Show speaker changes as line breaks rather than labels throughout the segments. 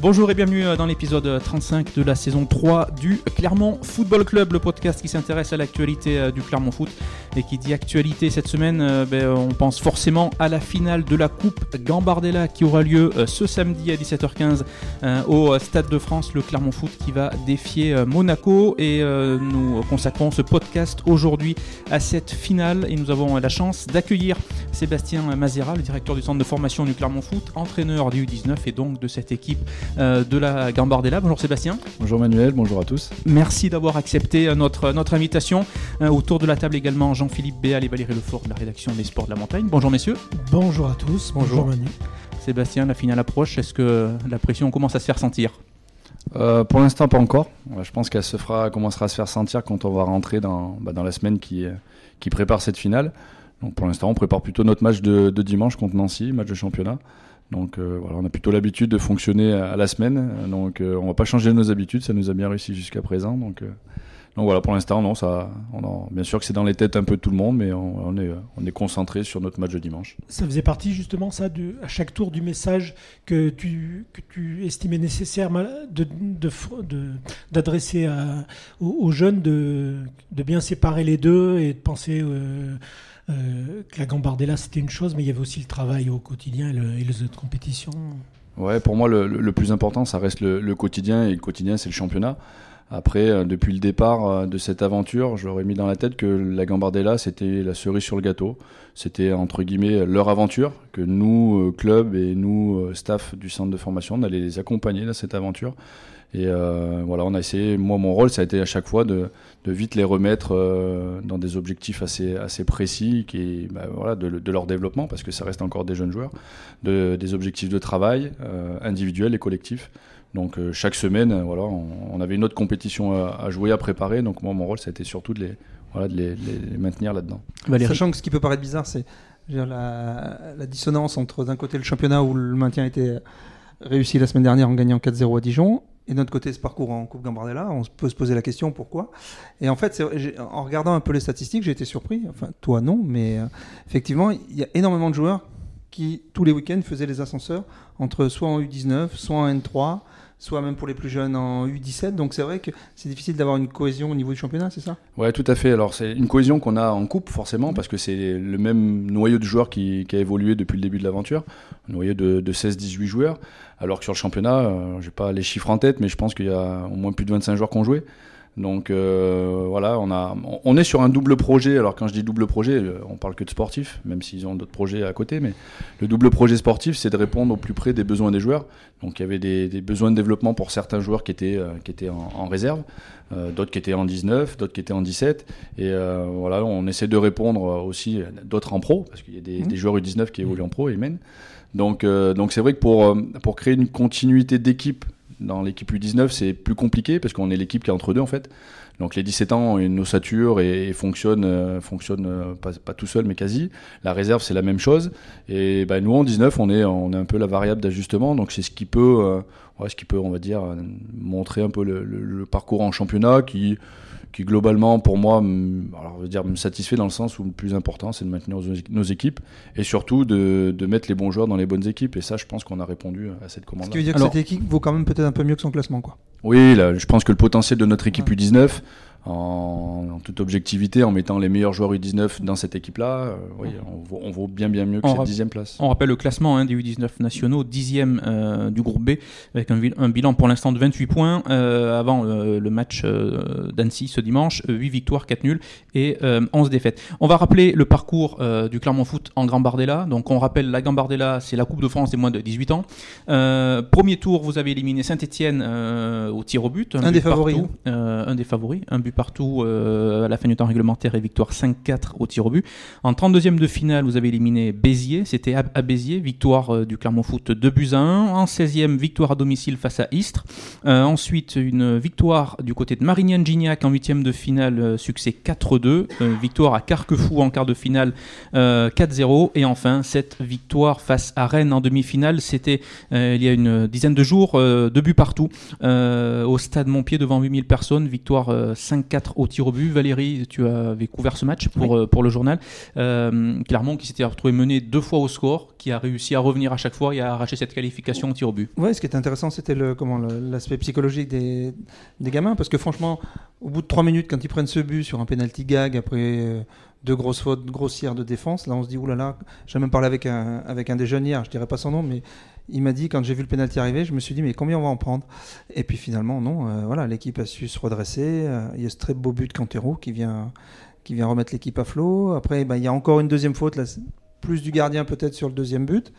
Bonjour et bienvenue dans l'épisode 35 de la saison 3 du Clermont Football Club, le podcast qui s'intéresse à l'actualité du Clermont Foot. Et qui dit actualité cette semaine, ben, on pense forcément à la finale de la Coupe Gambardella qui aura lieu ce samedi à 17h15 au Stade de France, le Clermont Foot qui va défier Monaco. Et nous consacrons ce podcast aujourd'hui à cette finale et nous avons la chance d'accueillir Sébastien Mazera, le directeur du centre de formation du Clermont Foot, entraîneur du U19 et donc de cette équipe euh, de la Gambardella. Bonjour Sébastien.
Bonjour Manuel, bonjour à tous.
Merci d'avoir accepté euh, notre, notre invitation. Euh, autour de la table également Jean-Philippe Béal et Valérie Lefort de la rédaction des Sports de la Montagne. Bonjour messieurs.
Bonjour à tous, bonjour, Manu.
Sébastien, la finale approche, est-ce que la pression commence à se faire sentir
pour l'instant, pas encore. Je pense qu'elle se fera, commencera à se faire sentir quand on va rentrer dans, bah, dans la semaine qui, qui prépare cette finale. Donc pour l'instant, on prépare plutôt notre match de, de, dimanche contre Nancy, match de championnat. Donc euh, voilà, on a plutôt l'habitude de fonctionner à la semaine. Donc euh, on va pas changer nos habitudes, ça nous a bien réussi jusqu'à présent. Donc, euh, voilà, pour l'instant, non, ça, bien sûr que c'est dans les têtes un peu de tout le monde, mais on, est, on est concentré sur notre match de dimanche.
Ça faisait partie justement ça, de, à chaque tour du message que tu, estimais nécessaire de, d'adresser de, aux, aux, jeunes, de, de bien séparer les deux et de penser euh, que la Gambardella c'était une chose, mais il y avait aussi le travail au quotidien et, les autres compétitions.
Ouais, pour moi le, plus important ça reste le, quotidien et le quotidien c'est le championnat. Après, euh, depuis le départ euh, de cette aventure, j'aurais mis dans la tête que la Gambardella, c'était la cerise sur le gâteau. C'était, entre guillemets, leur aventure, que nous, club et nous, staff du centre de formation, on allait les accompagner dans cette aventure. Et euh, voilà, on a essayé, moi mon rôle ça a été à chaque fois de, de vite les remettre euh, dans des objectifs assez, assez précis qui, bah, voilà, de, de, leur développement, parce que ça reste encore des jeunes joueurs, de, des objectifs de travail euh, individuels et collectifs. Donc euh, chaque semaine, voilà, on, avait une autre compétition à, à, jouer, à préparer. Donc moi mon rôle ça a été surtout de les, voilà, de les, les maintenir là-dedans.
Sachant que ce qui peut paraître bizarre, c'est la, la dissonance entre d'un côté le championnat où le maintien était réussi la semaine dernière en gagnant 4-0 à Dijon et de notre côté, ce parcours en Coupe Gambardella, on peut se poser la question pourquoi? Et en fait, en regardant un peu les statistiques, j'ai été surpris. Enfin, toi non, mais euh, effectivement, il y a énormément de joueurs qui, tous les week-ends, faisaient les ascenseurs entre soit en U19, soit en N3, soit même pour les plus jeunes en U17. Donc c'est vrai que c'est difficile d'avoir une cohésion au niveau du championnat, c'est ça?
Ouais, tout à fait. Alors c'est une cohésion qu'on a en coupe forcément parce que c'est le même noyau de joueurs qui, a évolué depuis le début de l'aventure, un noyau de, 16-18 joueurs. Alors que sur le championnat, euh, j'ai pas les chiffres en tête, mais je pense qu'il y a au moins plus de 25 joueurs qui ont joué. Donc euh, voilà, on, a, on est sur un double projet. Alors quand je dis double projet, euh, on parle que de sportifs, même s'ils ont d'autres projets à côté. Mais le double projet sportif, c'est de répondre au plus près des besoins des joueurs. Donc il y avait des, besoins de développement pour certains joueurs qui étaient, euh, qui étaient en, réserve, d'autres qui étaient en 19, d'autres qui étaient en 17. Et voilà, on essaie de répondre aussi d'autres en pro, parce qu'il y a des, mmh. des, joueurs U19 qui évoluent en pro et mènent. Donc donc c'est vrai que pour, pour créer une continuité d'équipe dans l'équipe U19, c'est plus compliqué parce qu'on est l'équipe qui est entre deux en fait. Donc les 17 ans ont une ossature et, fonctionnent, euh, fonctionne, euh, pas, tout seul mais quasi. La réserve c'est la même chose. Et ben, nous en 19 on est, on est un peu la variable d'ajustement. Donc c'est ce qui peut, euh, ouais, ce qui peut on va dire montrer un peu le, le parcours en championnat qui qui globalement pour moi alors, dire, me satisfait dans le sens où le plus important c'est de maintenir nos, équipes et surtout de, de, mettre les bons joueurs dans les bonnes équipes et ça je pense qu'on a répondu à cette commande. Ce
qui veut dire que cette équipe vaut quand même peut-être un peu mieux que son classement quoi.
Oui, là, je pense que le potentiel de notre équipe U19 en, toute objectivité, en mettant les meilleurs joueurs U19 dans cette équipe-là, euh, oui, on vaut, bien bien mieux que cette dixième place.
On rappelle le classement hein, des U19 nationaux, dixième euh, du groupe B, avec un, bilan pour l'instant de 28 points euh, avant le match d'Annecy ce dimanche, 8 victoires, 4 nuls et 11 défaites. On va rappeler le parcours du Clermont Foot en Gambardella. Donc on rappelle la Gambardella, c'est la Coupe de France des moins de 18 ans. premier tour, vous avez éliminé Saint-Etienne au tir au but.
Un, des favoris.
Hein. un des favoris, un but partout euh, à la fin du temps réglementaire et victoire 5-4 au tir au but. En 32e de finale, vous avez éliminé Béziers, c'était à, Béziers, victoire euh, du Clermont Foot 2 buts à 1. En 16e, victoire à domicile face à Istres. Euh, ensuite, une victoire du côté de Marignan-Gignac en 8e de finale, succès 4-2. victoire à Carquefou en quart de finale 4-0. Et enfin, cette victoire face à Rennes en demi-finale, c'était il y a une dizaine de jours, deux buts partout au stade Montpied devant 8000 personnes, victoire 5 5-4 au tir au but. Valérie, tu avais couvert ce match pour, euh, pour le journal. Euh, Clermont qui s'était retrouvé mené deux fois au score, qui a réussi à revenir à chaque fois et à arracher cette qualification au tir au but.
Ouais, ce qui était intéressant, c'était le, comment, le- l'aspect psychologique des, des gamins. Parce que franchement, au bout de 3 minutes, quand ils prennent ce but sur un penalty gag, après euh, deux grosses fautes grossières de défense, là on se dit, oulala, j'ai même parlé avec un, avec un des jeunes hier, je dirais pas son nom, mais il m'a dit, quand j'ai vu le penalty arriver, je me suis dit, mais combien on va en prendre? Et puis finalement, non, euh, voilà, l'équipe a su se redresser. euh, il y a ce très beau but de Cantero qui vient, qui vient remettre l'équipe à flot. Après, ben, il y a encore une deuxième faute, plus du gardien peut-être sur le deuxième but.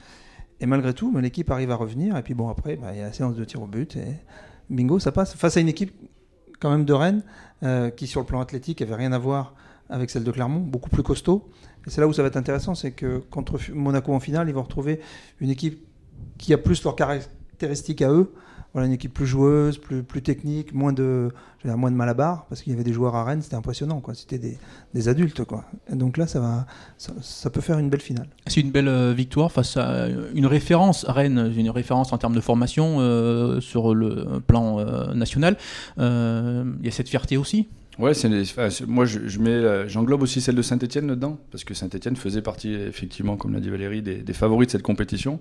Et malgré tout, ben, l'équipe arrive à revenir. Et puis bon, après, ben, il y a la séance de tir au but. Et bingo, ça passe. Face à une équipe quand même de Rennes, euh, qui sur le plan athlétique avait rien à voir avec celle de Clermont, beaucoup plus costaud. Et c'est là où ça va être intéressant, c'est que contre Monaco en finale, ils vont retrouver une équipe qui a plus leurs caractéristiques à eux. Voilà, une équipe plus joueuse, plus, plus technique, moins de, dire, moins de malabar, parce qu'il y avait des joueurs à Rennes, c'était impressionnant, quoi. C'était des, des adultes, quoi. Donc là, ça, va, ça, peut faire une belle finale.
C'est une belle euh, victoire face à une référence, Rennes, une référence en termes de formation euh, sur le plan euh, national. Il y a cette fierté aussi.
Ouais, les- enfin, moi je, mets, euh, j'englobe aussi celle de Saint-Etienne dedans, parce que Saint-Etienne faisait partie, effectivement, comme l'a dit Valérie, des, favoris de cette compétition.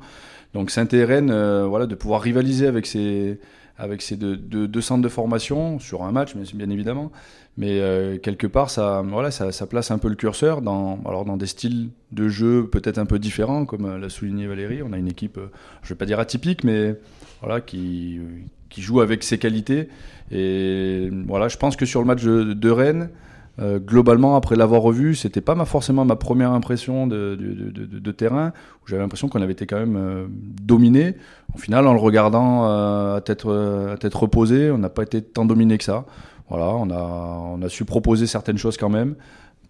Donc saint etienne voilà, de pouvoir rivaliser avec ces, avec ces deux, centres de formation sur un match, bien évidemment. Mais euh, quelque part, ça, voilà, ça, place un peu le curseur dans, alors dans des styles de jeu peut-être un peu différents, comme euh, l'a souligné Valérie. On a une équipe, euh, je vais pas dire atypique, mais voilà, qui, qui joue avec ses qualités. Et voilà, je pense que sur le match de, Rennes, euh, globalement, après l'avoir revu, c'était pas forcément ma première impression de, de, de- de- de terrain, où j'avais l'impression qu'on avait été quand même euh, dominé. Au final, en le regardant euh, à, tête, euh, à tête reposée, on n'a pas été tant dominé que ça. Voilà, on a, on a su proposer certaines choses quand même.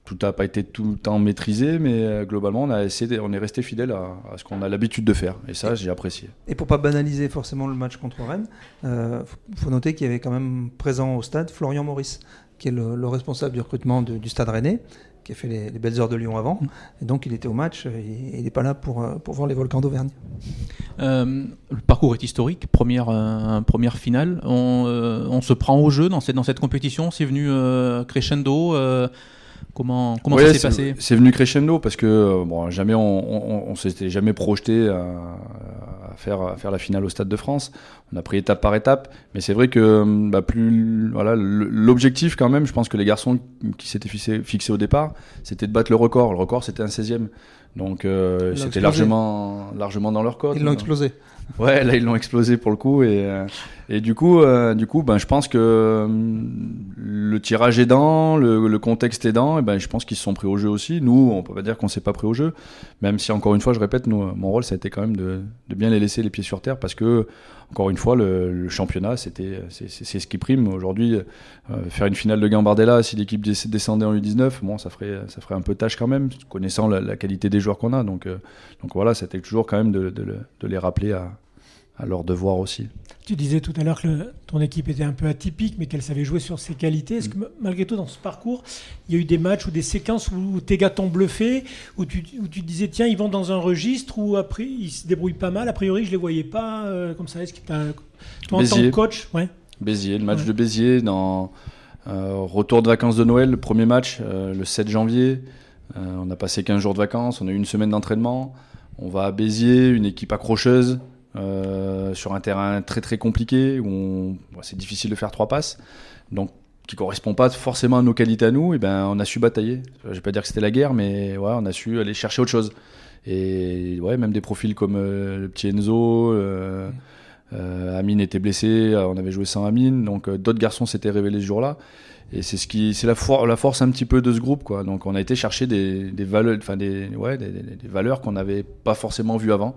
Tout n'a pas été tout le temps maîtrisé, mais euh, globalement, on, a essayé de- on est resté fidèle à, à ce qu'on a l'habitude de faire. Et ça, j'ai apprécié.
Et pour pas banaliser forcément le match contre Rennes, euh, faut- noter qu'il y avait quand même présent au stade Florian Maurice, qui est le, le responsable du recrutement de- du stade rennais, qui a fait les, les belles heures de Lyon avant. Et donc il était au match et il n'est pas là pour, euh, pour voir les volcans d'Auvergne.
Euh, le parcours est historique, première, euh, première finale. On, euh, on se prend au jeu dans cette, dans cette compétition. C'est venu euh, crescendo. Comment comment
Ouais,
ça s'est passé
C'est venu crescendo parce que euh, bon, jamais on, on, on s'était jamais projeté à, à faire, à faire la finale au Stade de France. On a pris étape par étape, mais c'est vrai que bah, plus voilà l'objectif quand même, je pense que les garçons qui s'étaient fixés, fixés au départ, c'était de battre le record. Le record c'était un 16e. Donc euh, c'était largement, largement dans leur code.
Ils l'ont explosé.
Ouais, là ils l'ont explosé pour le coup et euh, et du coup euh, du coup ben je pense que hum, le tirage aidant, le, contexte aidant, et ben je pense qu'ils se sont pris au jeu aussi. Nous, on peut pas dire qu'on s'est pas pris au jeu, même si encore une fois je répète, nous, mon rôle ça a été quand même de, bien les laisser les pieds sur terre parce que encore une fois le, championnat c'était c'est ce qui prime aujourd'hui. euh, faire une finale de Gambardella si l'équipe descendait en U19, bon ça ferait ça ferait un peu tâche quand même connaissant la, qualité des joueurs qu'on a donc euh, donc voilà c'était toujours quand même de les rappeler à à leur devoir aussi.
Tu disais tout à l'heure que le- ton équipe était un peu atypique, mais qu'elle savait jouer sur ses qualités. Est-ce que ma- malgré tout, dans ce parcours, il y a eu des matchs ou des séquences où tes gars t'ont bluffé, où tu, où tu disais, tiens, ils vont dans un registre où après, ils se débrouillent pas mal? A priori, je les voyais pas euh, comme ça. Est-ce que t'as- toi, en tant que coach, ouais.
Béziers, le match
Ouais.
de Béziers dans euh, retour de vacances de Noël, le premier match euh, le 7 janvier. On a passé 15 jours de vacances, on a eu une semaine d'entraînement. On va à Béziers, une équipe accrocheuse euh, sur un terrain très très compliqué où c'est difficile de faire trois passes. Donc qui correspond pas forcément à nos qualités à nous, et ben on a su batailler. Je vais pas dire que c'était la guerre, mais ouais, on a su aller chercher autre chose. Et ouais, même des profils comme euh, le petit Enzo, euh, euh, Amine était blessé, on avait joué sans Amine, donc d'autres garçons s'étaient révélés ce jour-là. Et c'est ce qui, c'est la, for- la force un petit peu de ce groupe, quoi. Donc on a été chercher des, valeurs, enfin des, ouais, des valeurs qu'on n'avait pas forcément vues avant.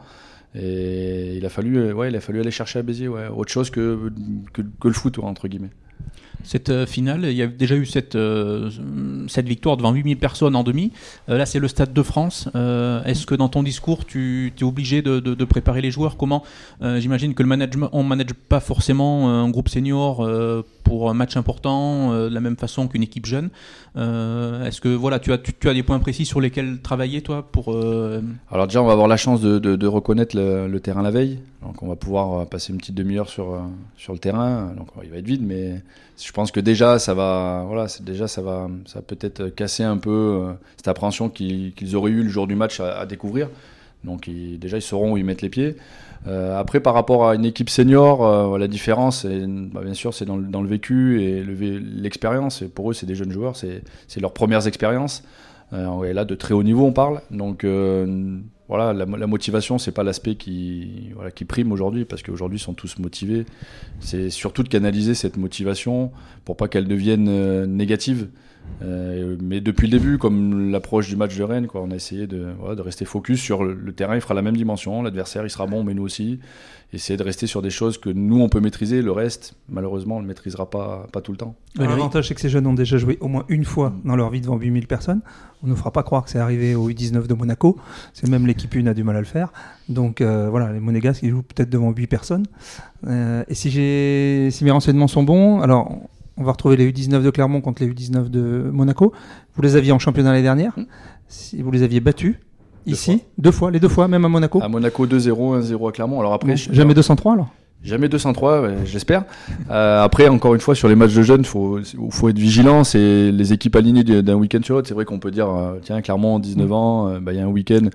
Et il a fallu, euh, ouais, il a fallu aller chercher à Béziers, ouais, autre chose que, que, le foot, entre guillemets.
Cette euh, finale, il y a déjà eu cette, euh, cette victoire devant 8000 personnes en demi. Là, c'est le Stade de France. Est-ce que dans ton discours, tu es obligé de, de- préparer les joueurs? Comment J'imagine que le management, on ne manage pas forcément un groupe senior pour un match important de la même façon qu'une équipe jeune. Est-ce que voilà, tu as, tu, as des points précis sur lesquels travailler toi pour
Alors déjà, on va avoir la chance de, reconnaître le, terrain la veille, donc on va pouvoir passer une petite demi-heure sur sur le terrain. Donc il va être vide, mais je pense que déjà ça va, voilà, ça va, ça peut-être casser un peu cette appréhension qu'ils auraient eu le jour du match à découvrir. Donc déjà, ils sauront où ils mettent les pieds. Euh, après, par rapport à une équipe senior, euh, la différence, bah, bien sûr, c'est dans, le vécu et l'expérience. pour eux, c'est des jeunes joueurs, c'est leurs premières expériences. Euh, et là, de très haut niveau, on parle. Donc voilà, la, la motivation, c'est pas l'aspect qui, qui prime aujourd'hui, parce qu'aujourd'hui, ils sont tous motivés. C'est surtout de canaliser cette motivation pour pas qu'elle devienne négative. Euh, mais depuis le début, comme l'approche du match de Rennes, quoi, on a essayé de, voilà, de rester focus sur le, terrain. Il fera la même dimension. L'adversaire, il sera bon, mais nous aussi. Essayer de rester sur des choses que nous, on peut maîtriser. Le reste, malheureusement, on ne le maîtrisera pas, pas tout le temps.
L'avantage, c'est que ces jeunes ont déjà joué au moins une fois dans leur vie devant 8000 personnes. On ne fera pas croire que c'est arrivé au U19 de Monaco. C'est même l'équipe 1 a du mal à le faire. Donc euh, voilà, les Monégasques, ils jouent peut-être devant 8 personnes. Euh, et si, si mes renseignements sont bons, alors on va retrouver les U19 de Clermont contre les U19 de Monaco. Vous les aviez en championnat l'année dernière. Hmm. Si vous les aviez battus ici, deux fois, les deux fois, même à Monaco.
À Monaco 2-0, 1-0 à Clermont. Alors après,
jamais 203 alors.
Jamais 203, j'espère. Euh, après, encore une fois, sur les matchs de jeunes, il faut, faut être vigilant. C'est les équipes alignées d'un week-end sur l'autre. C'est vrai qu'on peut dire, euh, tiens, Clermont, 19 hmm. ans, euh, bah, il y a un week-end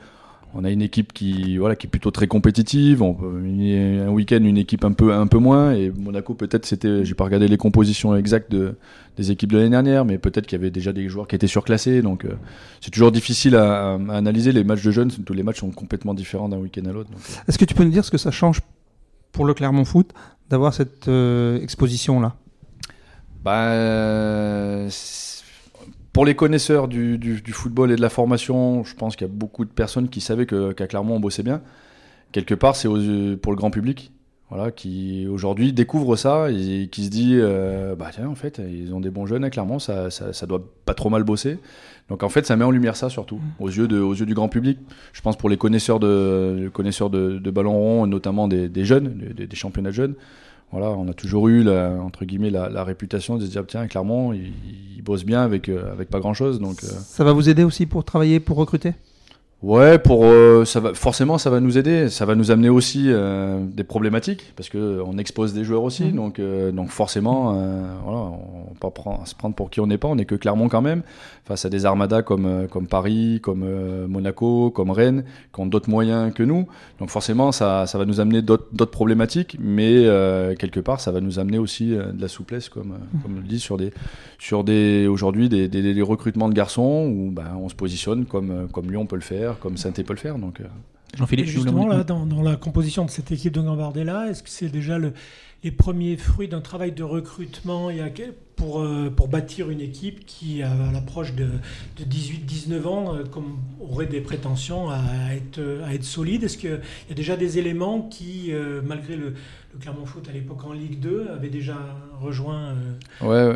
on a une équipe qui, voilà, qui est plutôt très compétitive. On peut, un week-end, une équipe un peu, un peu moins. Et Monaco, peut-être, c'était, j'ai pas regardé les compositions exactes de, des équipes de l'année dernière, mais peut-être qu'il y avait déjà des joueurs qui étaient surclassés. Donc, euh, c'est toujours difficile à, analyser. Les matchs de jeunes, tous les matchs sont complètement différents d'un week-end à l'autre. Euh.
Est-ce que tu peux nous dire ce que ça change pour le Clermont Foot d'avoir cette euh, exposition-là?
Bah, pour les connaisseurs du, football et de la formation, je pense qu'il y a beaucoup de personnes qui savaient qu'à Clermont on bossait bien. Quelque part, c'est pour le grand public, voilà, qui aujourd'hui découvre ça et qui se dit, euh, bah tiens, en fait, ils ont des bons jeunes à Clermont, ça, ça, doit pas trop mal bosser. Donc en fait, ça met en lumière ça surtout, mmh. aux yeux, de, aux yeux du grand public. Je pense pour les connaisseurs de, connaisseurs de, ballon rond, notamment des, jeunes, des, des championnats jeunes voilà, on a toujours eu la, entre guillemets la, réputation de se dire tiens clairement il, il bosse bien avec euh, avec pas grand chose donc euh.
ça va vous aider aussi pour travailler pour recruter?
Ouais, pour euh, ça va forcément ça va nous aider, ça va nous amener aussi euh, des problématiques parce que on expose des joueurs aussi, mhm. donc euh, donc forcément voilà, on peut pas se prendre pour qui on n'est pas, on n'est que Clermont quand même face à des armadas comme comme Paris, comme Monaco, comme Rennes qui ont d'autres moyens que nous, donc forcément ça ça va nous amener d'autres problématiques, mais quelque part ça va nous amener aussi de la souplesse comme mhm. comme on le dit sur des sur des aujourd'hui des, des, des, recrutements de garçons où ben, on se positionne comme comme Lyon peut le faire comme saint peut le faire. Donc, euh.
Jean-Philippe, justement, là, dans, la composition de cette équipe de Gambardella, est-ce que c'est déjà le, les premiers fruits d'un travail de recrutement pour, euh, pour bâtir une équipe qui, à l'approche de, de 18-19 ans, euh, comme aurait des prétentions à être, à être solide Est-ce qu'il y a déjà des éléments qui, malgré le, Clermont Foot à l'époque en Ligue 2, avaient déjà rejoint
ouais,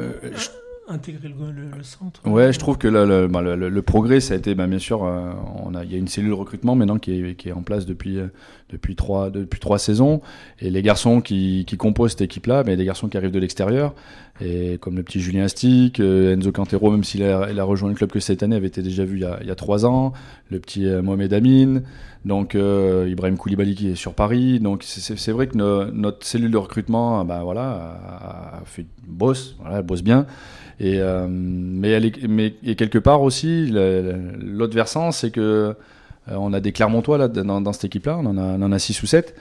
intégrer le, centre
Ouais, je trouve que le, bah, le, progrès, ça a été, bah, bien sûr, euh, on a, il y a une cellule recrutement maintenant qui est, qui est en place depuis, euh, depuis, trois, depuis trois saisons. Et les garçons qui, qui composent cette équipe-là, mais des garçons qui arrivent de l'extérieur, et comme le petit Julien Stick, euh, Enzo Cantero, même s'il a, a rejoint le club que cette année, avait été déjà vu il y a, trois ans, le petit Mohamed Amin, donc Ibrahim Koulibaly qui est sur Paris. Donc c'est vrai que notre cellule de recrutement, bah, voilà, bosse, voilà, elle bosse bien. Et, euh, mais, mais et quelque part aussi, l'autre versant, c'est que euh, on a des Clermontois là, dans, dans cette équipe-là, on, en a, on en a 6 ou 7.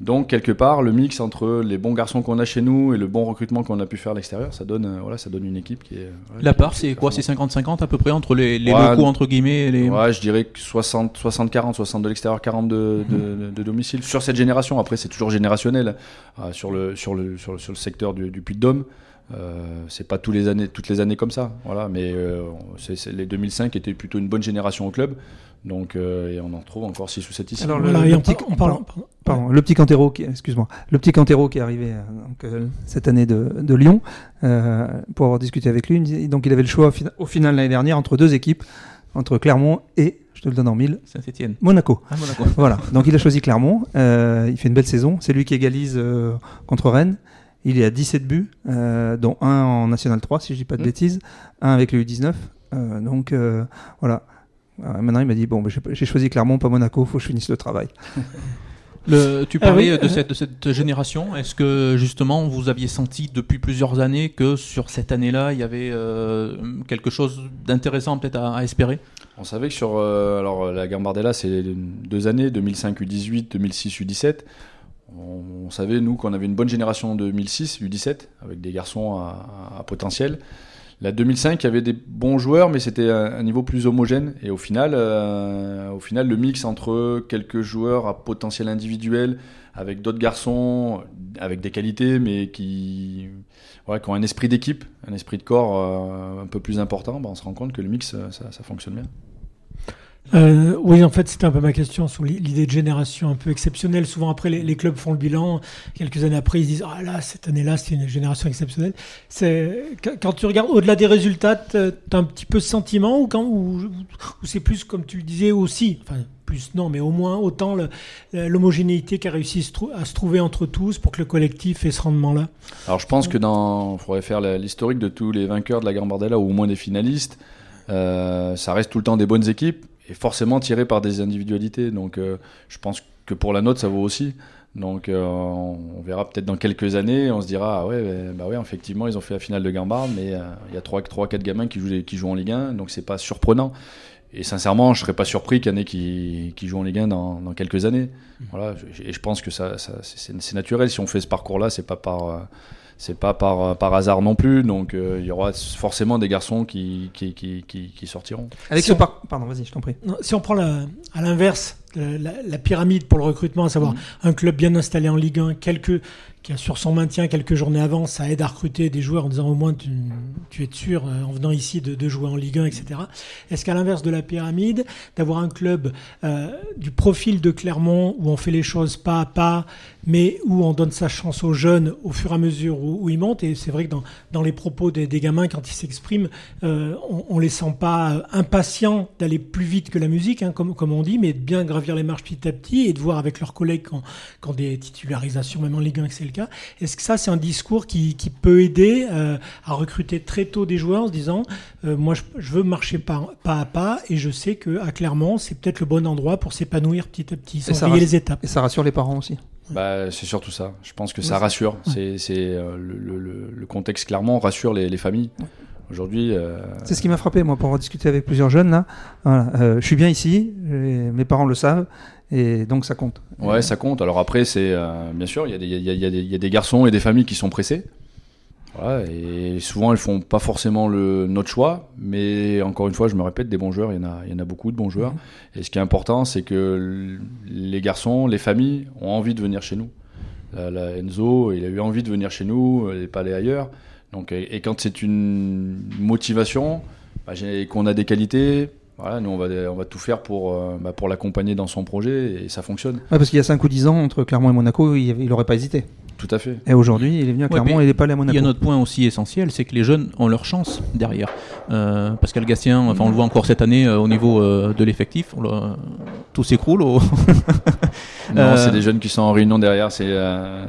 Donc quelque part, le mix entre les bons garçons qu'on a chez nous et le bon recrutement qu'on a pu faire à l'extérieur, ça donne, euh, voilà, ça donne une équipe qui est.
la part, c'est quoi? C'est 50-50 à peu près entre les, les locaux entre guillemets les...
Ouais, je dirais que 60, 60, 40, 60 de l'extérieur, 40 de, de, de, domicile. Sur cette génération, après c'est toujours générationnel sur le sur le sur le, sur le secteur du, du Puy-de-Dôme. Euh, c'est pas tous les années, toutes les années comme ça, voilà. Mais euh, les 2005 étaient plutôt une bonne génération au club, donc euh, et on en retrouve encore 6 ou 7 ici.
Alors le, petit, pardon, le petit Cantero, qui, excuse-moi, le petit Cantero qui est arrivé donc, cette année de, de Lyon, pour avoir discuté avec lui, donc il avait le choix au final l'année dernière entre deux équipes, entre Clermont et je te le donne en mille.
Saint-Etienne.
Monaco. Ah, Monaco. voilà. Donc il a choisi Clermont. il fait une belle saison. C'est lui qui égalise contre Rennes. Il est à 17 buts, euh, dont un en National 3, si je dis pas de
Mm.
bêtises, un avec le U19. Euh, donc euh, voilà. Maintenant, il m'a dit bon, bah, j'ai- j'ai choisi Clermont, pas Monaco, faut que je finisse le travail.
Le- tu parlais
Ah oui,
de,
euh,
cette, de cette génération. Est-ce que justement vous aviez senti depuis plusieurs années que sur cette année-là, il y avait euh, quelque chose d'intéressant peut-être à, à espérer?
On savait que sur euh, alors la Gambardella, c'est deux années, 2005 U18, 2006 U17. On, savait nous qu'on avait une bonne génération de 2006 U17 avec des garçons à, potentiel. La 2005, il y avait des bons joueurs, mais c'était un, niveau plus homogène. Et au final, euh, au final, le mix entre quelques joueurs à potentiel individuel, avec d'autres garçons, avec des qualités, mais qui, ont un esprit d'équipe, un esprit de corps euh, un peu plus important, ben, on se rend compte que le mix, euh, ça fonctionne bien.
Euh, oui, en fait, c'était un peu ma question sur l'i- l'idée de génération un peu exceptionnelle. Souvent, après, les, clubs font le bilan. Quelques années après, ils se disent Ah là, cette année-là, c'est une génération exceptionnelle. Quand- tu regardes au-delà des résultats, t'as t'as un petit peu ce sentiment ou quand ou, c'est plus comme tu le disais aussi. Enfin, plus non, mais au moins autant l'homogénéité qui a réussi à se trouver entre tous pour que le collectif ait ce rendement-là?
Alors je pense que dans, il faudrait faire l'historique de tous les vainqueurs de la Gambardella ou au moins des finalistes. Euh, ça reste tout le temps des bonnes équipes et forcément tirées par des individualités. Donc euh, je pense que pour la nôtre ça vaut aussi. Donc euh, on verra peut-être dans quelques années, on se dira ah ouais bah, bah ouais effectivement ils ont fait la finale de Gambard, mais euh, il y a trois trois quatre gamins qui jouent qui jouent en Ligue 1, donc c'est pas surprenant. Et sincèrement, je serais pas surpris qu'il y en ait qui, qui jouent en Ligue 1 dans, dans quelques années. Voilà, je- et je pense que ça, ça- c'est naturel. Si on fait ce parcours-là, c'est pas par c'est pas par, par hasard non plus. Donc euh, il y aura forcément des garçons qui, qui, qui, qui, qui sortiront.
Avec
Si
ce
on-
par... Pardon, vas-y, je t'en prie.
Non, Si on prend la- à l'inverse la, la pyramide pour le recrutement, à savoir un club bien installé en Ligue 1, quelques, qui assure son maintien quelques journées avant, ça aide à recruter des joueurs en disant au moins tu, tu es sûr euh, en venant ici de, de jouer en Ligue 1, etc. Est-ce qu'à l'inverse de la pyramide, d'avoir un club euh, du profil de Clermont où on fait les choses pas à pas, mais où on donne sa chance aux jeunes au fur et à mesure où, où ils montent, et c'est vrai que dans, dans les propos des, des gamins, quand ils s'expriment, euh, on, on les sent pas impatients d'aller plus vite que la musique, hein, comme, comme on dit, mais bien gravir les marches petit à petit et de voir avec leurs collègues quand, quand des titularisations, même en Ligue 1, que c'est le cas. Est-ce que ça, c'est un discours qui, qui peut aider euh, à recruter très tôt des joueurs en se disant, euh, moi, je, je veux marcher pas, pas à pas et je sais que à Clermont, c'est peut-être le bon endroit pour s'épanouir petit à petit, sans
rassure-
les étapes.
Et ça rassure les parents aussi.
Bah, c'est surtout ça. Je pense que ça
Ouais,
rassure. C'est c'est, euh, le, le- le- le contexte clairement rassure les, les familles. Aujourd'hui, euh,
C'est ce qui m'a frappé, moi, pour avoir discuté avec plusieurs jeunes, là. Voilà, euh, je suis bien ici, mes parents le savent, et donc ça compte.
Ouais, ça compte. Alors après, c'est euh, bien sûr, il y, a des- y y y a garçons et des familles qui sont pressés. Voilà, et souvent, ils font pas forcément le, notre choix, mais encore une fois, je me répète, des bons joueurs, il y en a, il y en a beaucoup de bons joueurs. Et ce qui est important, c'est que les garçons, les familles ont envie de venir chez nous. La, la Enzo, il a eu envie de venir chez nous, il n'est pas allé ailleurs. Donc, et, et quand c'est une motivation, bah, qu'on a des qualités, voilà, nous on va, on va tout faire pour, euh, bah, pour l'accompagner dans son projet et ça fonctionne.
Ouais, parce qu'il y a 5 ou 10 ans, entre Clermont et Monaco, il n'aurait pas hésité.
Tout à fait.
Et aujourd'hui, il est venu à Clermont et il n'est pas allé à
Il
Monaco.
y a un autre point aussi essentiel, c'est que les jeunes ont leur chance derrière. Euh, Pascal Gatien, enfin on le voit encore cette année euh, au niveau euh, de l'effectif, le- tout s'écroule. au-
Non,
Euh,
c'est des jeunes qui sont en réunion derrière. C'est euh,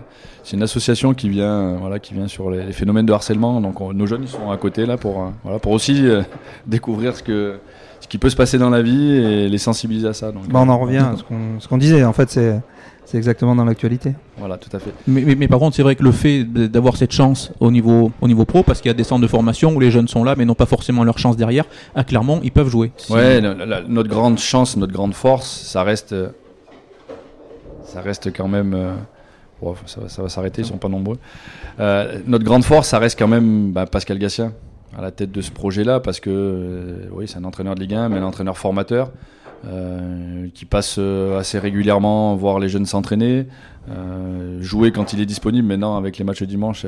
c'est une association qui vient, euh, voilà, qui vient sur les, les phénomènes de harcèlement. Donc on- nos jeunes ils sont à côté là pour, euh, voilà, pour aussi euh, découvrir ce que ce qui peut se passer dans la vie et les sensibiliser à ça. Donc,
Bah, on en revient à ce qu'on ce qu'on disait. En fait, c'est c'est exactement dans l'actualité.
Voilà, tout à fait.
Mais, mais- mais par contre, c'est vrai que le fait d'avoir cette chance au niveau, au niveau pro, parce qu'il y a des centres de formation où les jeunes sont là, mais n'ont pas forcément leur chance derrière, à Clermont, ils peuvent jouer. Si-
Ouais, la- la- notre grande chance, notre grande force, ça reste, ça reste quand même. euh, ça, va- va s'arrêter, ils sont pas nombreux. Euh, notre grande force, ça reste quand même bah, Pascal Gatien à la tête de ce projet-là, parce que euh, oui, c'est un entraîneur de Ligue 1, mais un entraîneur formateur. euh, qui passe assez régulièrement voir les jeunes s'entraîner, jouer quand il est disponible. Maintenant, avec les matchs de dimanche,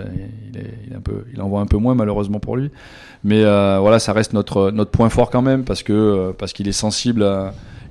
il, en voit un peu moins malheureusement pour lui. Mais voilà, ça reste notre, notre point fort quand même parce que parce qu'il est sensible,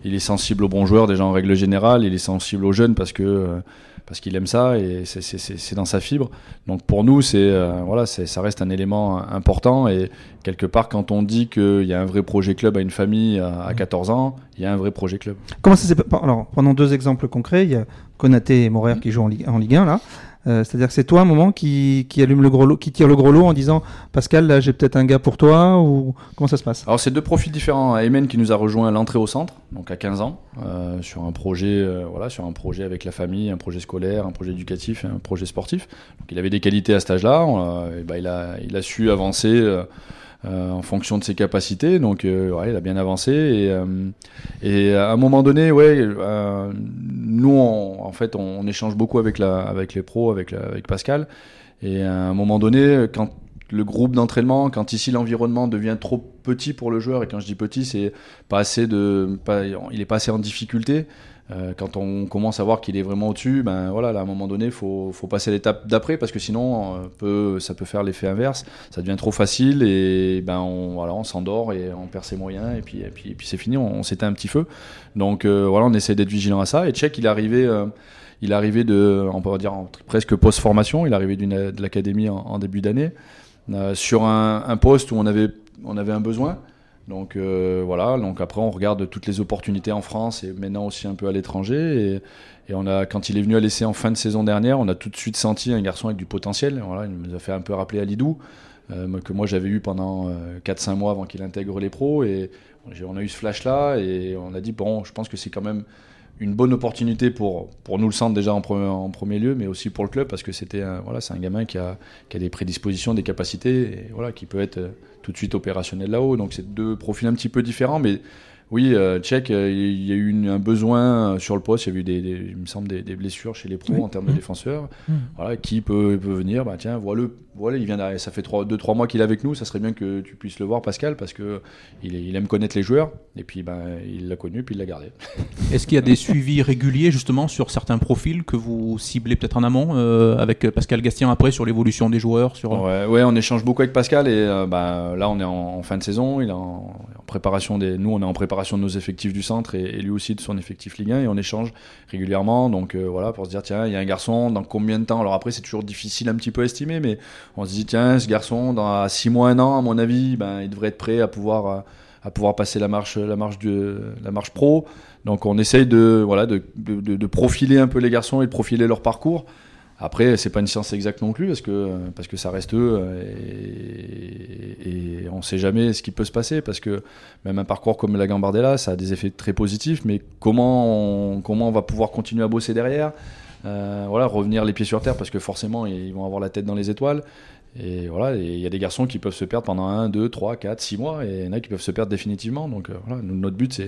il est sensible aux bons joueurs déjà en règle générale. Il est sensible aux jeunes parce que parce qu'il aime ça et c'est- dans sa fibre. Donc pour nous, c'est euh, voilà, ça reste un élément important et quelque part quand on dit qu'il y a un vrai projet club à une famille à, à 14 ans, il y a un vrai projet club.
Comment ça s'est pa- Alors, prenons deux exemples concrets. Il y a Konaté et Morer qui jouent en Ligue, en Ligue 1 là. Euh, C'est-à-dire que c'est toi, à un moment, qui, qui allume le gros lot, qui tire le gros lot en disant Pascal, là, j'ai peut-être un gars pour toi ou comment ça se passe?
Alors c'est deux profils différents. Aymen qui nous a rejoint à l'entrée au centre, donc à 15 ans, euh, sur un projet, euh, voilà, sur un projet avec la famille, un projet scolaire, un projet éducatif, un projet sportif. Donc il avait des qualités à cet âge-là. ben, il a, il a su avancer. en fonction de ses capacités, donc euh, il a bien avancé et, et à un moment donné, ouais, nous on- en fait on, échange beaucoup avec les pros, avec, Pascal, et à un moment donné, quand le groupe d'entraînement, quand ici l'environnement devient trop petit pour le joueur, et quand je dis petit, c'est pas assez de, il est pas assez en difficulté. Euh, quand on commence à voir qu'il est vraiment au-dessus, ben voilà, là, à un moment donné, faut, faut passer à l'étape d'après parce que sinon, euh, peut, ça peut faire l'effet inverse. Ça devient trop facile et ben on, voilà, on s'endort et on perd ses moyens et puis, et puis, et puis c'est fini, on, s'éteint un petit feu. Donc euh, voilà, on essaie d'être vigilant à ça. Et Tchèque, il est arrivé, euh, il est arrivé de, on peut dire presque post-formation. Il est arrivé de l'académie en, en début d'année euh, sur un, un poste où on avait, on avait un besoin. Donc euh, voilà, donc après on regarde toutes les opportunités en France et maintenant aussi un peu à l'étranger. Et, on a, quand il est venu à l'essai en fin de saison dernière, on a tout de suite senti un garçon avec du potentiel. Voilà, il nous a fait un peu rappeler Alidou, euh, que moi j'avais eu pendant euh, 4-5 mois avant qu'il intègre les pros. Et on a eu ce flash-là et on a dit, bon, je pense que c'est quand même une bonne opportunité pour, pour nous le centre déjà en premier, en premier lieu, mais aussi pour le club parce que c'était un- voilà, c'est un gamin qui a, qui a des prédispositions, des capacités, et voilà, qui peut être euh, tout de suite opérationnel là-haut. Donc c'est deux profils un petit peu différents, mais oui, euh, Tchèque, euh, il y a eu une- un besoin euh, sur le poste, il y a eu des, des- il me semble des, des blessures chez les pros
Oui.
en termes de
Mhm.
défenseurs.
Mhm.
Voilà, qui peut, peut venir, bah tiens, voilà, voilà, il vient d'arriver, ça fait 2-3 mois qu'il est avec nous, ça serait bien que tu puisses le voir Pascal parce que il, aime connaître les joueurs et puis ben il l'a connu puis il l'a gardé.
Est-ce qu'il y a des suivis réguliers justement sur certains profils que vous ciblez peut-être en amont euh, avec Pascal Gastien après sur l'évolution des joueurs sur...
Ouais, ouais, on échange beaucoup avec Pascal et euh, bah, là on est en, en fin de saison, il est en, en préparation des, nous on est en préparation de nos effectifs du centre et, lui aussi de son effectif Ligue 1 et on échange régulièrement. Donc euh, voilà pour se dire tiens il y a un garçon dans combien de temps? Alors après c'est toujours difficile un petit peu à estimer mais on se dit tiens ce garçon dans 6 mois un an à mon avis ben il devrait être prêt à pouvoir à pouvoir passer la marche la marche de la marche pro. Donc on essaye de voilà de- de profiler un peu les garçons et de profiler leur parcours après, c'est pas une science exacte non plus parce que parce que ça reste eux euh, et, et on sait jamais ce qui peut se passer parce que même un parcours comme la Gambardella, ça a des effets très positifs. Mais comment on, comment on va pouvoir continuer à bosser derrière Euh, Voilà, revenir les pieds sur terre parce que forcément ils vont avoir la tête dans les étoiles. Et voilà, il y a des garçons qui peuvent se perdre pendant 1, 2, 3, 4, 6 mois et il y en a qui peuvent se perdre définitivement. Donc euh, notre but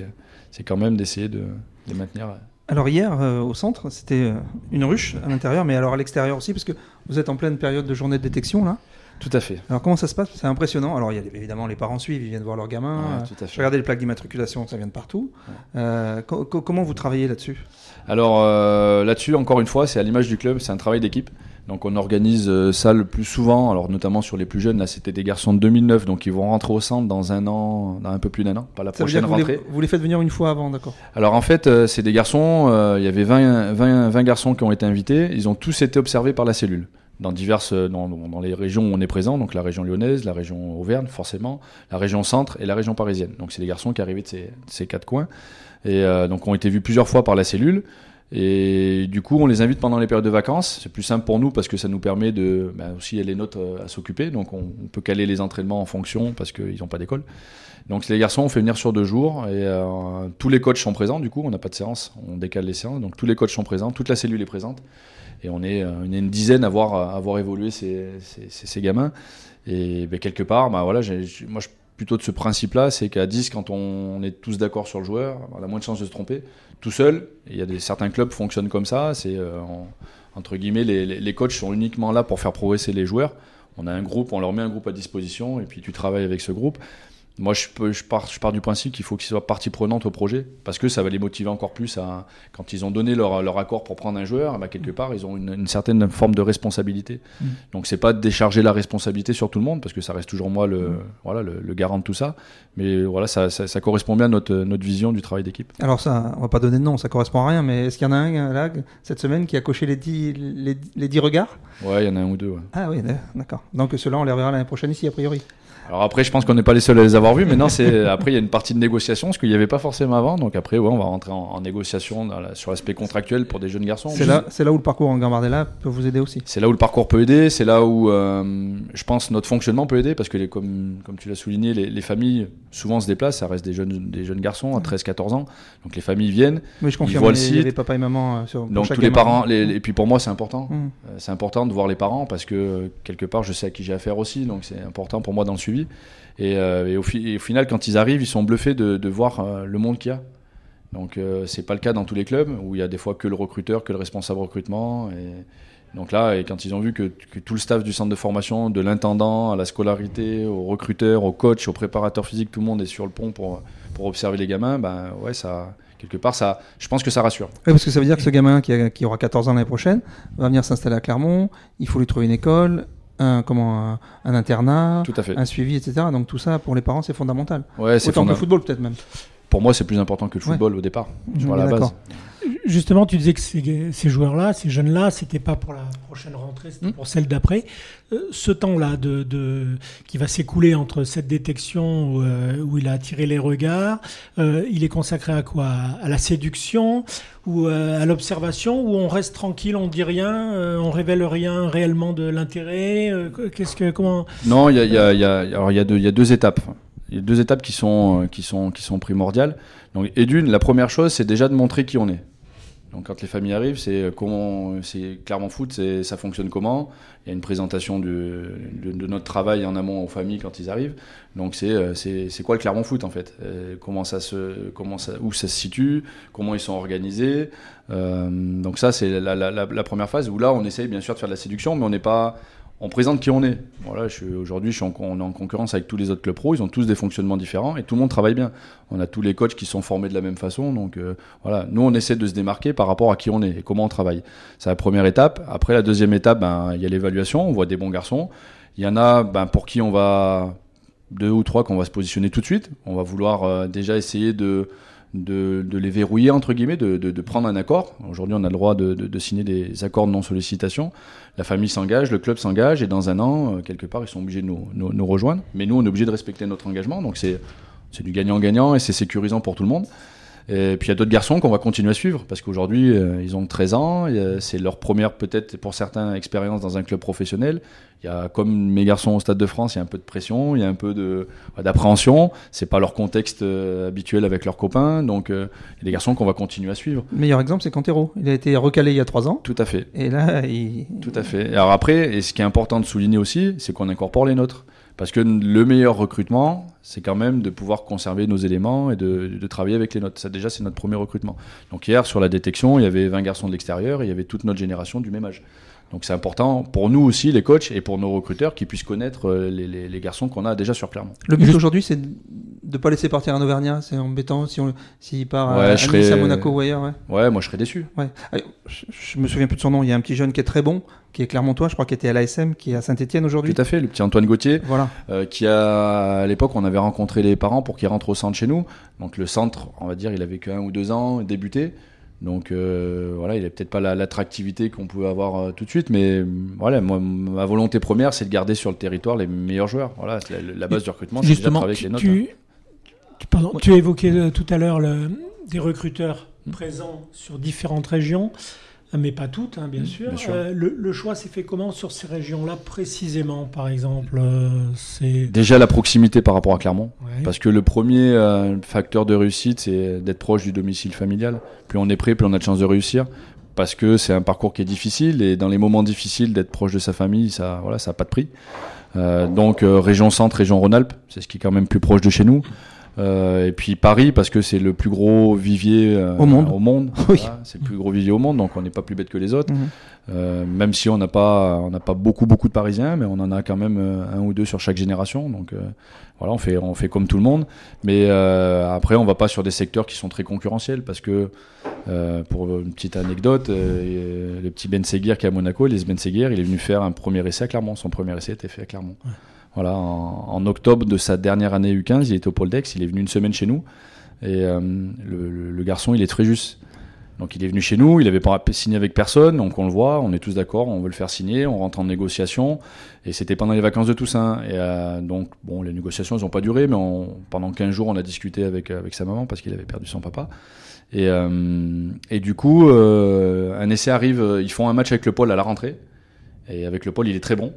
c'est quand même d'essayer de les maintenir.
Alors hier, euh, au centre, c'était euh, une ruche à l'intérieur, mais alors à l'extérieur aussi, parce que vous êtes en pleine période de journée de détection là.
Tout à fait.
Alors comment ça se passe? C'est impressionnant. Alors il y a évidemment les parents suivent, ils viennent voir leur gamin.
Ouais,
Euh,
tout à fait.
J'ai regardé les plaques d'immatriculation, ça vient de partout. Euh, co- co- comment vous travaillez là-dessus?
Alors euh, là-dessus, encore une fois, c'est à l'image du club, c'est un travail d'équipe. Donc on organise euh, ça le plus souvent, alors notamment sur les plus jeunes, là c'était des garçons de 2009, donc ils vont rentrer au centre dans un an, dans un peu plus d'un an, pas la
Ça
prochaine
vous
rentrée.
les, vous les faites venir une fois avant, d'accord.
Alors en fait, euh, c'est des garçons, euh, il y avait 20, 20, 20 garçons qui ont été invités, ils ont tous été observés par la cellule. Dans diverses, dans, dans les régions où on est présent, donc la région lyonnaise, la région Auvergne, forcément, la région centre et la région parisienne. Donc c'est des garçons qui arrivaient de ces, de ces quatre coins. Et euh, donc ont été vus plusieurs fois par la cellule. Et du coup, on les invite pendant les périodes de vacances. C'est plus simple pour nous parce que ça nous permet de ben, aussi il y a les notes euh, à s'occuper, donc on, peut caler les entraînements en fonction parce qu'ils n'ont pas d'école. Donc les garçons, on fait venir sur deux jours et euh, tous les coachs sont présents. Du coup, on n'a pas de séance, on décale les séances. Donc tous les coachs sont présents, toute la cellule est présente et on est, euh, une dizaine à voir, à voir évoluer ces, ces, gamins. Et ben, quelque part, ben, voilà, moi je plutôt de ce principe-là, c'est qu'à 10, quand on, est tous d'accord sur le joueur, on a moins de chances de se tromper. Tout seul, il y a des, certains clubs fonctionnent comme ça, c'est euh, en- entre guillemets, les, les, les coachs sont uniquement là pour faire progresser les joueurs. On a un groupe, on leur met un groupe à disposition et puis tu travailles avec ce groupe. Moi, je, peux, je, pars, je pars du principe qu'il faut qu'ils soient partie prenante au projet parce que ça va les motiver encore plus à, quand ils ont donné leur, leur accord pour prendre un joueur, bah, quelque part, ils ont une, une certaine forme de responsabilité.
Mm.
Donc, c'est pas de décharger la responsabilité sur tout le monde parce que ça reste toujours moi le, voilà, le, le garant de tout ça. Mais voilà, ça, ça, ça correspond bien à notre, notre vision du travail d'équipe.
Alors ça, on va pas donner de nom, ça correspond à rien, mais est-ce qu'il y en a un là cette semaine qui a coché les 10 les, les 10 regards?
Ouais, il y en a un ou deux. ouais.
Ah oui, d'accord. Donc ceux-là, on les reverra l'année prochaine ici, a priori.
Alors après, je pense qu'on n'est pas les seuls à les avoir vus, mais non, c'est après il y a une partie de négociation, ce qu'il n'y avait pas forcément avant. Donc après, ouais, on va rentrer en, en négociation dans la- sur l'aspect contractuel pour des jeunes garçons.
C'est là, c'est là où le parcours en Gambardella peut vous aider aussi.
C'est là où le parcours peut aider, c'est là où euh, je pense notre fonctionnement peut aider, parce que les, comme, comme tu l'as souligné, les, les familles souvent se déplacent, ça reste des jeunes, des jeunes garçons à 13-14 ans, donc les familles viennent.
Oui, je confirme.
voient le
il y a- il y
site.
avait papa et maman euh, sur
Donc tous les parents, les- et puis pour moi c'est important.
Mm.
Euh, C'est important de voir les parents parce que quelque part je sais à qui j'ai affaire aussi, donc c'est important pour moi dans le suivi. Et, euh, et au, final, quand ils arrivent, ils sont bluffés de, voir euh, le monde qu'il y a. Donc euh, c'est pas le cas dans tous les clubs où il y a des fois que le recruteur, que le responsable recrutement. Donc là, et quand ils ont vu que, tout le staff du centre de formation, de l'intendant à la scolarité, au recruteur, au coach, au préparateur physique, tout le monde est sur le pont pour, observer les gamins. Ben ouais, ça quelque part ça, je pense que ça rassure.
Oui, parce que ça veut dire que ce gamin qui, qui aura 14 ans l'année prochaine va venir s'installer à Clermont. Il faut lui trouver une école, un, comment, un, un internat,
Tout à fait.
un suivi, etc. Donc tout ça, pour les parents, c'est fondamental.
Ouais, c'est
Autant que le football, peut-être même.
Pour moi, c'est plus important que le
Ouais.
football au départ. Sur la base.
Justement, tu disais que ces, ces joueurs-là, ces jeunes-là, c'était pas pour la prochaine rentrée, c'était
Mm.
pour celle d'après. Euh, ce temps-là de, de- qui va s'écouler entre cette détection où, euh, où il a attiré les regards, euh, il est consacré à quoi? À la séduction ou euh, à l'observation Où on reste tranquille, on dit rien, euh, on révèle rien réellement de l'intérêt euh, Qu'est-ce que comment?
Non, il y a, il y a- il y a- alors il y a deux, il y a deux étapes. Il y a deux étapes qui sont, euh, primordiales. Et d'une, la première chose, c'est déjà de montrer qui on est. Donc, quand les familles arrivent, c'est euh, clairement foot, ça fonctionne comment. Il y a une présentation de, notre travail en amont aux familles quand ils arrivent. Donc, c'est, euh, quoi le Clermont Foot en fait? Comment ça se, comment ça, où ça se situe? Comment ils sont organisés? Donc ça, c'est la première phase où là, on essaye bien sûr de faire de la séduction, mais on n'est pas on présente qui on est. Voilà, aujourd'hui, on est en concurrence avec tous les autres clubs pro. Ils ont tous des fonctionnements différents et tout le monde travaille bien. On a tous les coachs qui sont formés de la même façon. Donc euh, voilà, nous, on essaie de se démarquer par rapport à qui on est et comment on travaille. C'est la première étape. Après, la deuxième étape, ben, il y a l'évaluation. On voit des bons garçons. Il y en a ben, pour qui on va deux ou trois qu'on va se positionner tout de suite. On va vouloir euh, déjà essayer de de, de les verrouiller entre guillemets, de, de, de prendre un accord. Aujourd'hui, on a le droit de, signer des accords de non sollicitation. La famille s'engage, le club s'engage, et dans un an, euh, quelque part, ils sont obligés de nous, nous, nous rejoindre. Mais nous, on est obligé de respecter notre engagement. Donc c'est du gagnant-gagnant et c'est sécurisant pour tout le monde. Et puis il y a d'autres garçons qu'on va continuer à suivre parce qu'aujourd'hui euh, ils ont 13 ans, c'est leur première peut-être pour certains expérience dans un club professionnel. Il y a comme mes garçons au Stade de France, il y a un peu de pression, il y a un peu de d'appréhension. C'est pas leur contexte euh, habituel avec leurs copains, donc euh, il y a des garçons qu'on va continuer à suivre.
Le meilleur exemple, c'est Cantero. Il a été recalé il y a 3 ans.
Tout à fait.
Et là, il.
Tout à fait. Alors après, et ce qui est important de souligner aussi, c'est qu'on incorpore les nôtres. Parce que le meilleur recrutement, c'est quand même de pouvoir conserver nos éléments et de, travailler avec les nôtres. Ça, déjà, c'est notre premier recrutement. Donc hier, sur la détection, il y avait 20 garçons de l'extérieur et il y avait toute notre génération du même âge. Donc c'est important pour nous aussi, les coachs, et pour nos recruteurs, qui puissent connaître euh, les, les- les garçons qu'on a déjà sur Clermont.
Le but
Juste-
aujourd'hui, c'est de ne pas laisser partir un Auvergnat. C'est embêtant si on- s'il part
Ouais,
à,
je
à Nice,
serais-
à Monaco ou ailleurs. Ouais.
Ouais, moi je serais déçu.
Ouais. Allez, je, je me souviens plus de son nom. Il y a un petit jeune qui est très bon, qui est Clermontois, je crois, qui était à l'ASM, qui est à Saint-Etienne aujourd'hui.
Tout à fait, le petit Antoine Gauthier.
Voilà.
euh, qui a à l'époque on avait rencontré les parents pour qu'ils rentrent au centre chez nous. Donc le centre, on va dire, il avait que un ou deux ans, débuté. Donc euh, voilà, il avait peut-être pas la- l'attractivité qu'on pouvait avoir euh, tout de suite, mais euh, voilà, moi ma volonté première, c'est de garder sur le territoire les meilleurs joueurs. Voilà, c'est la, la base du recrutement, c'est de
Justement,
travailler avec
tu,
les
tu, tu- pardon, tu évoquais euh, tout à l'heure des recruteurs présents sur différentes régions, mais pas toutes, hein, bien
Mm,
sûr.
bien sûr.
Euh, le, le choix s'est fait comment sur ces régions-là précisément, par exemple euh, C'est
Déjà la proximité par rapport à Clermont.
ouais.
Parce que le premier euh, facteur de réussite, c'est d'être proche du domicile familial. Plus on est prêt, plus on a de chances de réussir. Parce que c'est un parcours qui est difficile et dans les moments difficiles, d'être proche de sa famille, ça, voilà, ça n'a pas de prix. Donc région centre, région Rhône-Alpes, c'est ce qui est quand même plus proche de chez nous. Euh, et puis Paris, parce que c'est le plus gros vivier euh,
Au monde.
Au monde.
Oui.
Voilà, c'est le plus gros vivier au monde, donc on n'est pas plus bête que les autres.
Mhm.
Euh, même si on n'a pas, on n'a pas beaucoup beaucoup de Parisiens, mais on en a quand même un ou deux sur chaque génération. Donc voilà, on fait, on fait comme tout le monde. Mais après, on va pas sur des secteurs qui sont très concurrentiels parce que pour une petite anecdote, le petit Ben Seguir qui est à Monaco, les Ben Seguir, il est venu faire un premier essai à Clermont. Son premier essai était fait à Clermont. Voilà, en, octobre de sa dernière année U15, il était au Pôle d'Aix, il est venu une semaine chez nous et euh, le, garçon, il est très juste. Donc il est venu chez nous, il avait pas signé avec personne, donc on le voit, on est tous d'accord, on veut le faire signer, on rentre en négociation, et c'était pendant les vacances de Toussaint. Et euh, donc bon, les négociations elles n'ont pas duré, mais pendant 15 jours on a discuté avec sa maman parce qu'il avait perdu son papa. Et, euh, du coup, un essai arrive, ils font un match avec le Pôle à la rentrée, et avec le Pôle il est très bon.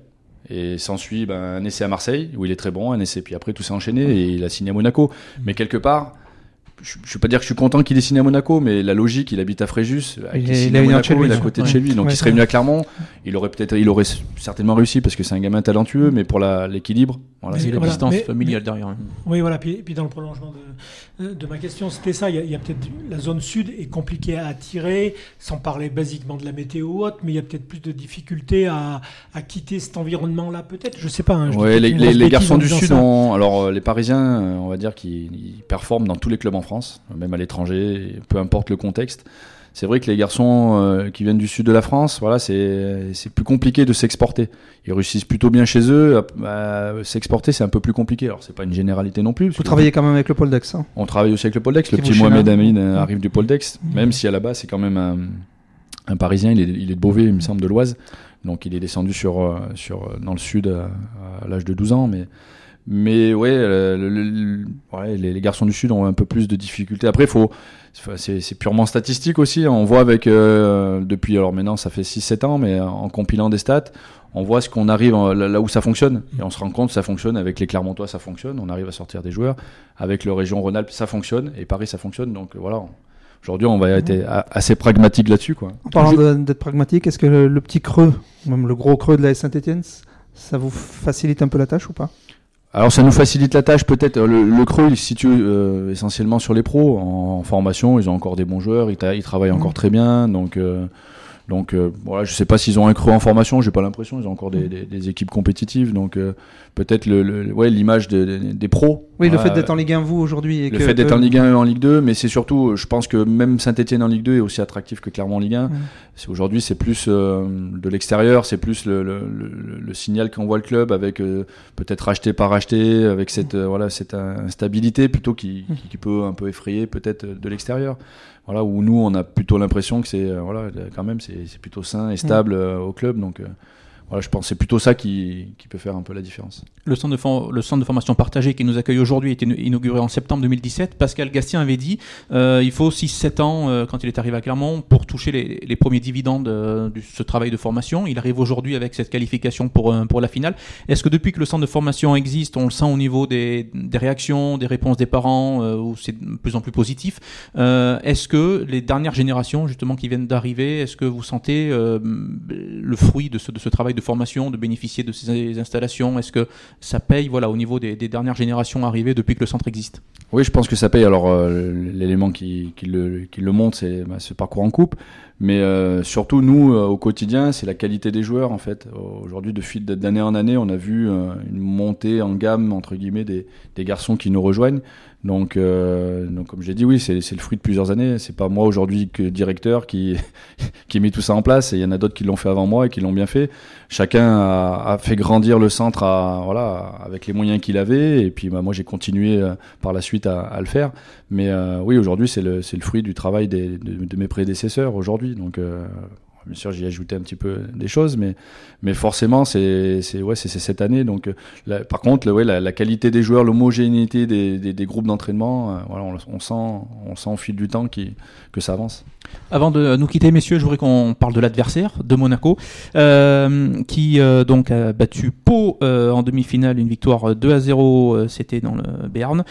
Et s'ensuit ben, un essai à Marseille où il est très bon, un essai puis après tout s'est enchaîné et il a signé à Monaco. Mais quelque part je ne vais pas dire que je suis content qu'il ait signé à Monaco, mais la logique, il habite à Fréjus, il, il, à Monaco, il est à côté de chez lui, donc il serait venu à Clermont, il aurait peut-être, il aurait certainement réussi parce que c'est un gamin talentueux, mais pour l'équilibre,
voilà, c'est la distance familiale derrière. Hein.
Oui, voilà, puis, puis, dans le prolongement de, de ma question, c'était ça, il y a, a peut-être la zone sud est compliquée à attirer, sans parler basiquement de la météo ou autre, mais il y a peut-être plus de difficultés à, à quitter cet environnement-là, peut-être, je sais pas. Hein,
ouais, les, les, garçons du sud, ont, alors euh, les Parisiens, euh, on va dire qu'ils performent dans tous les clubs en France, même à l'étranger, peu importe le contexte. C'est vrai que les garçons euh, qui viennent du sud de la France, voilà, c'est plus compliqué de s'exporter. Ils réussissent plutôt bien chez eux. Bah, s'exporter, c'est un peu plus compliqué. Alors, c'est pas une généralité non plus.
Vous travaillez quand même avec le Pôle d'Aix hein
On travaille aussi avec le Pôle d'Aix. Le petit Mohamed Amin euh, arrive du Pôle d'Aix, mmh. même si à la base, c'est quand même un, un Parisien. Il est, il est, de Beauvais, il me semble, de l'Oise. Donc, il est descendu sur, euh, sur, dans le sud à, à l'âge de 12 ans. Mais mais ouais, les, garçons du Sud ont un peu plus de difficultés. Après, faut, c'est purement statistique aussi. On voit avec, euh, depuis, alors maintenant ça fait 6-7 ans, mais en compilant des stats, on voit ce qu'on arrive là où ça fonctionne. Et on se rend compte que ça fonctionne. Avec les Clermontois, ça fonctionne. On arrive à sortir des joueurs. Avec le région Rhône-Alpes, ça fonctionne. Et Paris, ça fonctionne. Donc voilà. Aujourd'hui, on va être assez pragmatique là-dessus.
En parlant d'être pragmatique, est-ce que le, petit creux, même le gros creux de la Saint-Etienne, ça vous facilite un peu la tâche ou pas?
Alors ça nous facilite la tâche peut-être. Le, le, creux il se situe euh, essentiellement sur les pros. En, formation, ils ont encore des bons joueurs, ils, ils travaillent encore mmh. très bien. Donc euh, donc euh, voilà, je sais pas s'ils ont un creux en formation, j'ai pas l'impression. Ils ont encore des, des, des équipes compétitives, donc euh, peut-être le, le, ouais l'image de, des pros.
Oui, le fait d'être en Ligue 1 vous aujourd'hui.
Le fait d'être en Ligue 1 et en Ligue 2, mais c'est surtout, je pense que même Saint-Etienne en Ligue 2 est aussi attractif que Clermont en Ligue 1. C'est aujourd'hui c'est plus euh, de l'extérieur, c'est plus le, le, signal qu'envoie le club avec peut-être acheter par acheter, avec cette voilà cette instabilité plutôt qui, qui, qui peut un peu effrayer peut-être de l'extérieur voilà, où nous, on a plutôt l'impression que c'est, euh, voilà, quand même, c'est plutôt sain et stable euh, au club. Donc, euh, voilà, je pense que c'est plutôt ça qui, qui, peut faire un peu la différence.
Le centre de, formation partagé qui nous accueille aujourd'hui a été inauguré en septembre 2017. Pascal Gastien avait dit euh, il faut 6-7 ans euh, quand il est arrivé à Clermont pour toucher les, les premiers dividendes de, ce travail de formation. Il arrive aujourd'hui avec cette qualification pour, pour la finale. Est-ce que depuis que le centre de formation existe, on le sent au niveau des, des réactions, des réponses des parents, euh, où c'est de plus en plus positif euh, Est-ce que les dernières générations justement qui viennent d'arriver, est-ce que vous sentez euh, le fruit de ce, de ce travail de formation, de bénéficier de ces installations? Est-ce que ça paye voilà, au niveau des, dernières générations arrivées depuis que le centre existe
Oui, je pense que ça paye. Alors, euh, l'élément qui, le, montre, c'est bah, ce parcours en coupe. Mais euh, surtout, nous, euh, au quotidien, c'est la qualité des joueurs, en fait. Aujourd'hui, d'année en année, on a vu une montée en gamme, entre guillemets, des, des garçons qui nous rejoignent. Donc, euh, donc comme j'ai dit, oui, c'est le fruit de plusieurs années. C'est pas moi aujourd'hui que directeur qui qui met tout ça en place. Il y en a d'autres qui l'ont fait avant moi et qui l'ont bien fait. Chacun a, a, fait grandir le centre, à, voilà, avec les moyens qu'il avait. Et puis, bah, moi, j'ai continué euh, par la suite à, à le faire. Mais euh, oui, aujourd'hui, c'est le, le fruit du travail des, de, de mes prédécesseurs aujourd'hui. Donc, euh, Bien sûr, j'y ai ajouté un petit peu des choses, mais, mais forcément, c'est ouais, cette année. Donc, euh, par contre, ouais, la, qualité des joueurs, l'homogénéité des, des, groupes d'entraînement, euh, voilà, on, sent, on sent au fil du temps qui, que ça avance.
Avant de nous quitter, messieurs, je voudrais qu'on parle de l'adversaire, de Monaco, euh, qui donc a battu Pau en demi-finale, une victoire 2 à 0, c'était dans le Béarn.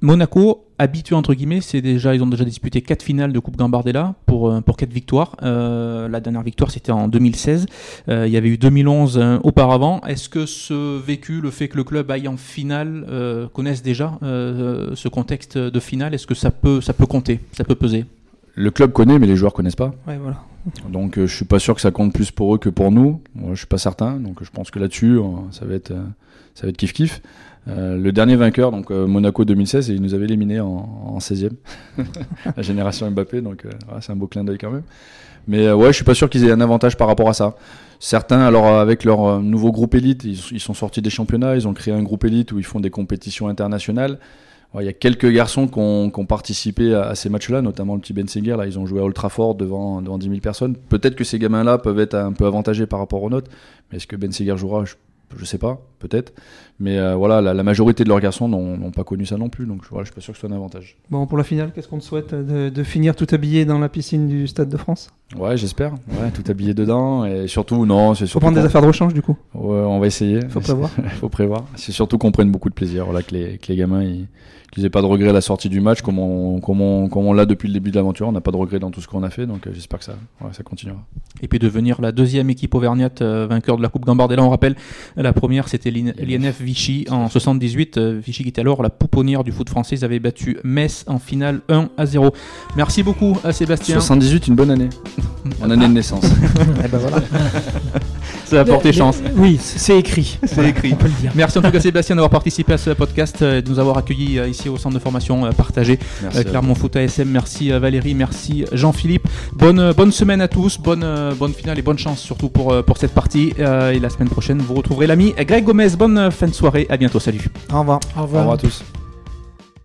Monaco, habitué entre guillemets, c'est déjà ils ont déjà disputé quatre finales de Coupe Gambardella pour euh, pour quatre victoires. Euh, la dernière victoire c'était en 2016. Euh, il y avait eu 2011 auparavant. Est-ce que ce vécu, le fait que le club aille en finale, connaisse déjà ce contexte de finale, est-ce que ça peut ça peut compter, ça peut peser?
Le club connaît, mais les joueurs connaissent pas.
Ouais, voilà.
Donc je suis pas sûr que ça compte plus pour eux que pour nous. Moi, je suis pas certain. Donc je pense que là-dessus, ça va être ça va être kiff kiff. Euh, le dernier vainqueur, donc euh, Monaco 2016, et il nous avait éliminé en, 16e, la génération Mbappé, donc euh, c'est un beau clin d'œil quand même. Mais ouais, je suis pas sûr qu'ils aient un avantage par rapport à ça. Certains, alors avec leur nouveau groupe élite, ils, sont sortis des championnats, ils ont créé un groupe élite où ils font des compétitions internationales. il y a quelques garçons qui ont, participé à, ces matchs-là, notamment le petit Ben. Là, ils ont joué à Ultra Fort devant, devant 10 000 personnes. Peut-être que ces gamins-là peuvent être un peu avantagés par rapport aux notes. Mais est-ce que Ben jouera? Je sais pas, peut-être. Mais euh, voilà, la, majorité de leurs garçons n'ont pas connu ça non plus, donc voilà, je suis pas sûr que ce soit un avantage.
Bon, pour la finale, qu'est-ce qu'on te souhaite de, finir tout habillé dans la piscine du Stade de France?
Ouais, j'espère. Ouais, tout habillé dedans et surtout, non, c'est
Faut prendre des affaires de rechange du coup.
Ouais, on va essayer.
Faut prévoir.
Faut prévoir. C'est surtout qu'on prenne beaucoup de plaisir. Voilà, que les, que les gamins ils, qu'ils n'aient pas de regret à la sortie du match, comme on, comme on, comme on l'a depuis le début de l'aventure. On n'a pas de regret dans tout ce qu'on a fait, donc euh, j'espère que ça, ça continuera.
Et puis devenir la deuxième équipe auvergnate euh, vainqueur de la Coupe Gambardella. On rappelle, la première c'était l'INF Vichy en 78. Euh, Vichy qui était alors la pouponnière du foot français. Ils avaient battu Metz en finale 1 à 0. Merci beaucoup à Sébastien.
78, une bonne année. Une année de naissance.
Eh ben voilà. ça a porté chance.
Oui, c'est écrit.
C'est écrit. On peut le dire. Merci en tout cas Sébastien d'avoir participé à ce podcast et de nous avoir accueillis ici au centre de formation euh, partagé. Euh, Clermont Foot ASM, merci euh, Valérie, merci Jean-Philippe. Bonne, bonne semaine à tous, bonne, bonne finale et bonne chance surtout pour, pour cette partie. et la semaine prochaine, vous retrouverez l'ami Greg Gomez. Bonne fin de soirée, à bientôt, salut.
Au revoir.
Au revoir, Au revoir à tous.